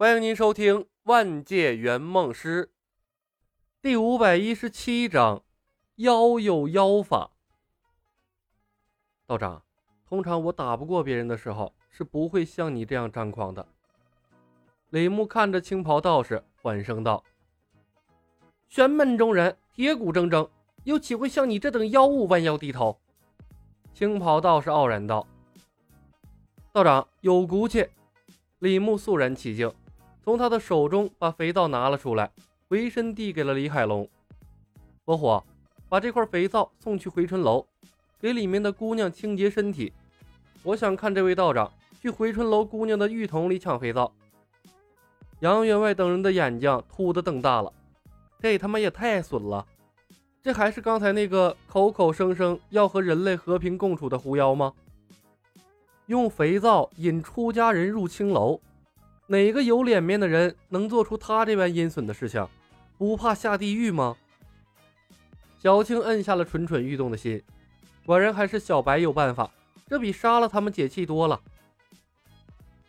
欢迎您收听《万界圆梦师》第五百一十七章：妖有妖法。道长，通常我打不过别人的时候，是不会像你这样张狂的。李牧看着青袍道士，缓声道：“玄门中人，铁骨铮铮，又岂会像你这等妖物弯腰低头？”青袍道士傲然道：“道长有骨气。”李牧肃然起敬。从他的手中把肥皂拿了出来，回身递给了李海龙。伯虎，把这块肥皂送去回春楼，给里面的姑娘清洁身体。我想看这位道长去回春楼姑娘的浴桶里抢肥皂。杨员外等人的眼睛突的瞪大了，这他妈也太损了！这还是刚才那个口口声声要和人类和平共处的狐妖吗？用肥皂引出家人入青楼。哪个有脸面的人能做出他这般阴损的事情？不怕下地狱吗？小青摁下了蠢蠢欲动的心，果然还是小白有办法，这比杀了他们解气多了。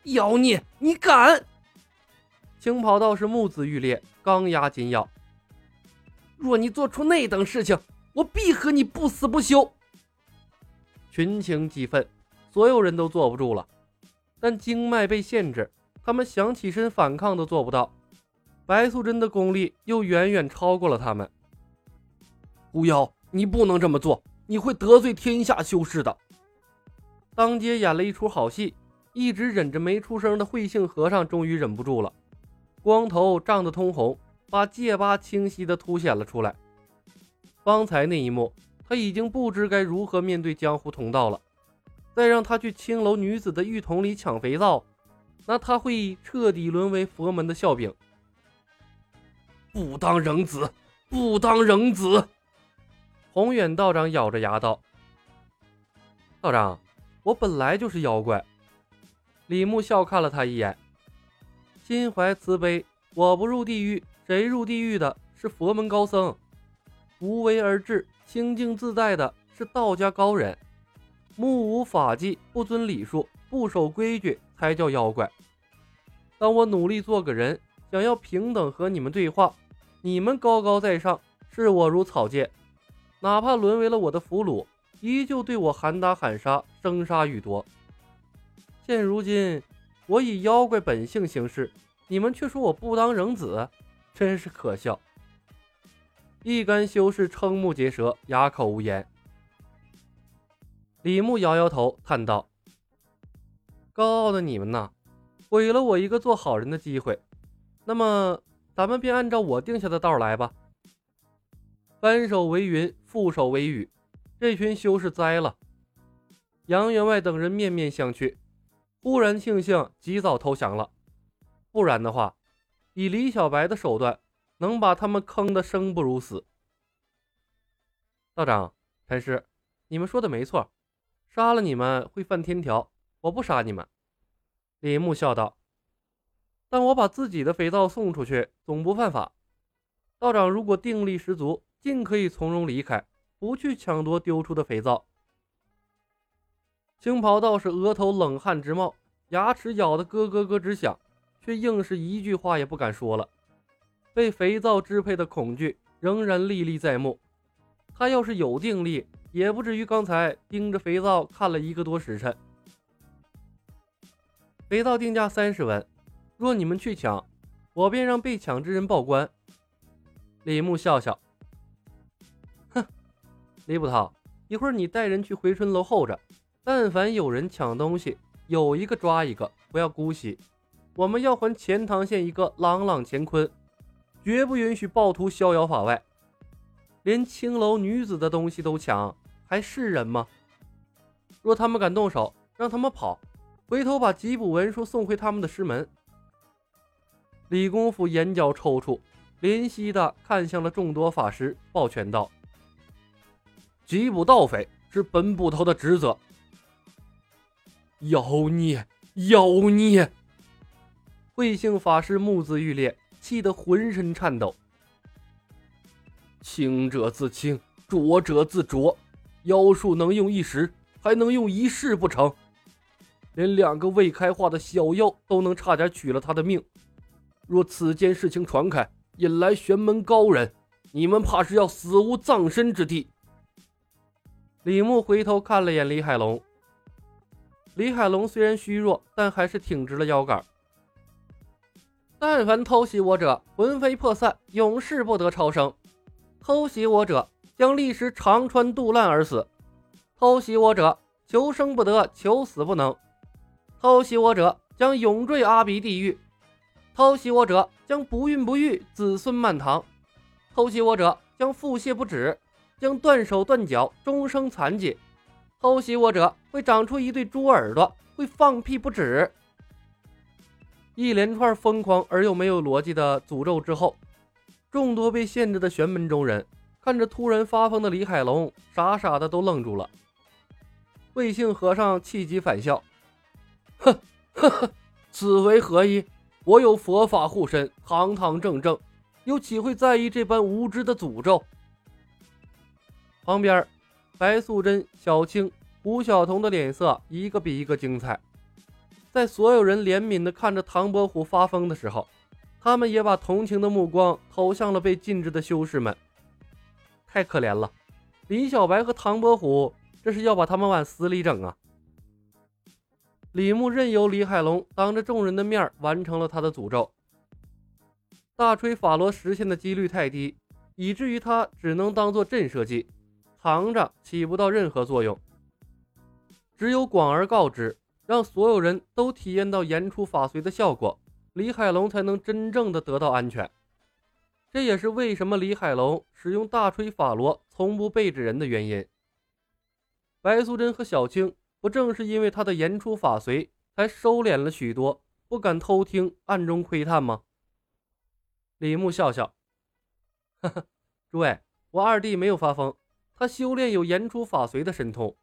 妖孽，你敢！青袍道士目眦欲裂，钢牙紧咬。若你做出那等事情，我必和你不死不休！群情激愤，所有人都坐不住了，但经脉被限制。他们想起身反抗都做不到，白素贞的功力又远远超过了他们。狐妖，你不能这么做，你会得罪天下修士的。当街演了一出好戏，一直忍着没出声的慧性和尚终于忍不住了，光头涨得通红，把戒疤清晰地凸显了出来。方才那一幕，他已经不知该如何面对江湖同道了。再让他去青楼女子的浴桶里抢肥皂。那他会彻底沦为佛门的笑柄。不当人子，不当人子！宏远道长咬着牙道：“道长，我本来就是妖怪。”李牧笑看了他一眼，心怀慈悲。我不入地狱，谁入地狱的是佛门高僧？无为而治、清净自在的是道家高人。目无法纪、不遵礼数、不守规矩。才叫妖怪。当我努力做个人，想要平等和你们对话，你们高高在上，视我如草芥，哪怕沦为了我的俘虏，依旧对我喊打喊杀，生杀予夺。现如今，我以妖怪本性行事，你们却说我不当人子，真是可笑。一干修士瞠目结舌，哑口无言。李牧摇摇头，叹道。高傲的你们呐，毁了我一个做好人的机会。那么，咱们便按照我定下的道来吧。翻手为云，覆手为雨，这群修士栽了。杨员外等人面面相觑，忽然庆幸及早投降了，不然的话，以李小白的手段，能把他们坑得生不如死。道长、禅师，你们说的没错，杀了你们会犯天条。我不杀你们，李牧笑道。但我把自己的肥皂送出去，总不犯法。道长如果定力十足，尽可以从容离开，不去抢夺丢出的肥皂。青袍道士额头冷汗直冒，牙齿咬得咯咯咯直响，却硬是一句话也不敢说了。被肥皂支配的恐惧仍然历历在目。他要是有定力，也不至于刚才盯着肥皂看了一个多时辰。肥皂定价三十文，若你们去抢，我便让被抢之人报官。李牧笑笑，哼，李捕头，一会儿你带人去回春楼候着，但凡有人抢东西，有一个抓一个，不要姑息。我们要还钱塘县一个朗朗乾坤，绝不允许暴徒逍遥法外。连青楼女子的东西都抢，还是人吗？若他们敢动手，让他们跑。回头把缉捕文书送回他们的师门。李公甫眼角抽搐，怜惜的看向了众多法师，抱拳道：“缉捕盗匪是本捕头的职责。”妖孽，妖孽！慧性法师目眦欲裂，气得浑身颤抖。清者自清，浊者自浊，妖术能用一时，还能用一世不成？连两个未开化的小妖都能差点取了他的命，若此件事情传开，引来玄门高人，你们怕是要死无葬身之地。”李牧回头看了眼李海龙，李海龙虽然虚弱，但还是挺直了腰杆。但凡偷袭我者，魂飞魄散，永世不得超生；偷袭我者，将立时长穿肚烂而死；偷袭我者，求生不得，求死不能；偷袭我者，将永坠阿鼻地狱；偷袭我者，将不孕不育，子孙满堂；偷袭我者，将腹泻不止。将断手断脚，终生残疾；偷袭我者会长出一对猪耳朵，会放屁不止。一连串疯狂而又没有逻辑的诅咒之后，众多被限制的玄门中人看着突然发疯的李海龙，傻傻的都愣住了。魏姓和尚气急反笑：“哼，呵呵，此为何意？我有佛法护身，堂堂正正，又岂会在意这般无知的诅咒？”旁边，白素贞、小青、胡晓彤的脸色一个比一个精彩。在所有人怜悯的看着唐伯虎发疯的时候，他们也把同情的目光投向了被禁制的修士们。太可怜了，李小白和唐伯虎这是要把他们往死里整啊！李牧任由李海龙当着众人的面完成了他的诅咒。大锤法罗实现的几率太低，以至于他只能当做震慑剂。藏着起不到任何作用，只有广而告之，让所有人都体验到言出法随的效果，李海龙才能真正的得到安全。这也是为什么李海龙使用大锤法罗从不背着人的原因。白素贞和小青不正是因为他的言出法随，才收敛了许多，不敢偷听、暗中窥探吗？李牧笑笑，呵呵，诸位，我二弟没有发疯。他修炼有言出法随的神通，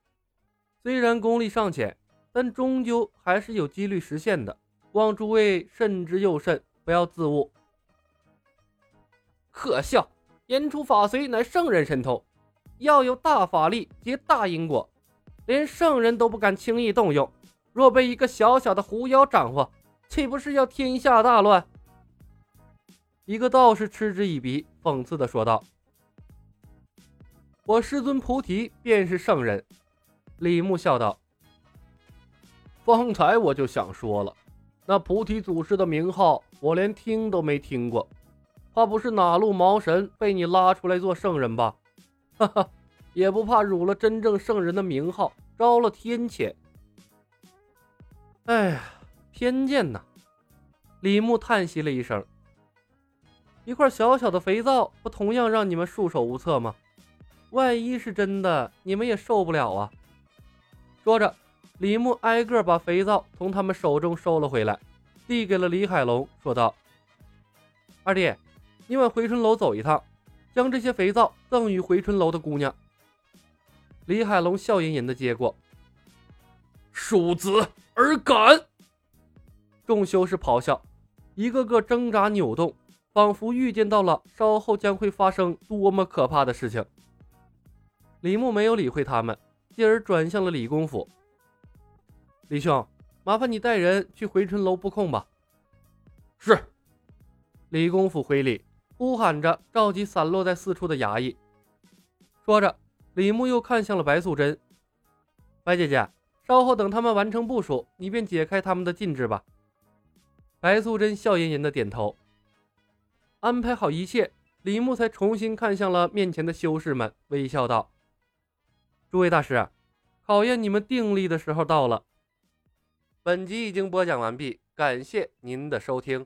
虽然功力尚浅，但终究还是有几率实现的。望诸位慎之又慎，不要自误。可笑！言出法随乃圣人神通，要有大法力结大因果，连圣人都不敢轻易动用。若被一个小小的狐妖掌握，岂不是要天下大乱？一个道士嗤之以鼻，讽刺地说道。我师尊菩提便是圣人，李牧笑道：“方才我就想说了，那菩提祖师的名号我连听都没听过，怕不是哪路毛神被你拉出来做圣人吧？哈哈，也不怕辱了真正圣人的名号，招了天谴。哎呀，偏见呐！”李牧叹息了一声：“一块小小的肥皂，不同样让你们束手无策吗？”万一是真的，你们也受不了啊！说着，李牧挨个把肥皂从他们手中收了回来，递给了李海龙，说道：“二弟，你往回春楼走一趟，将这些肥皂赠与回春楼的姑娘。”李海龙笑吟吟的接过，庶子尔敢！众修士咆哮，一个个挣扎扭动，仿佛预见到了稍后将会发生多么可怕的事情。李牧没有理会他们，继而转向了李公甫。李兄，麻烦你带人去回春楼布控吧。是。李公甫回礼，呼喊着召集散落在四处的衙役。说着，李牧又看向了白素贞：“白姐姐，稍后等他们完成部署，你便解开他们的禁制吧。”白素贞笑吟吟的点头。安排好一切，李牧才重新看向了面前的修士们，微笑道。诸位大师，考验你们定力的时候到了。本集已经播讲完毕，感谢您的收听。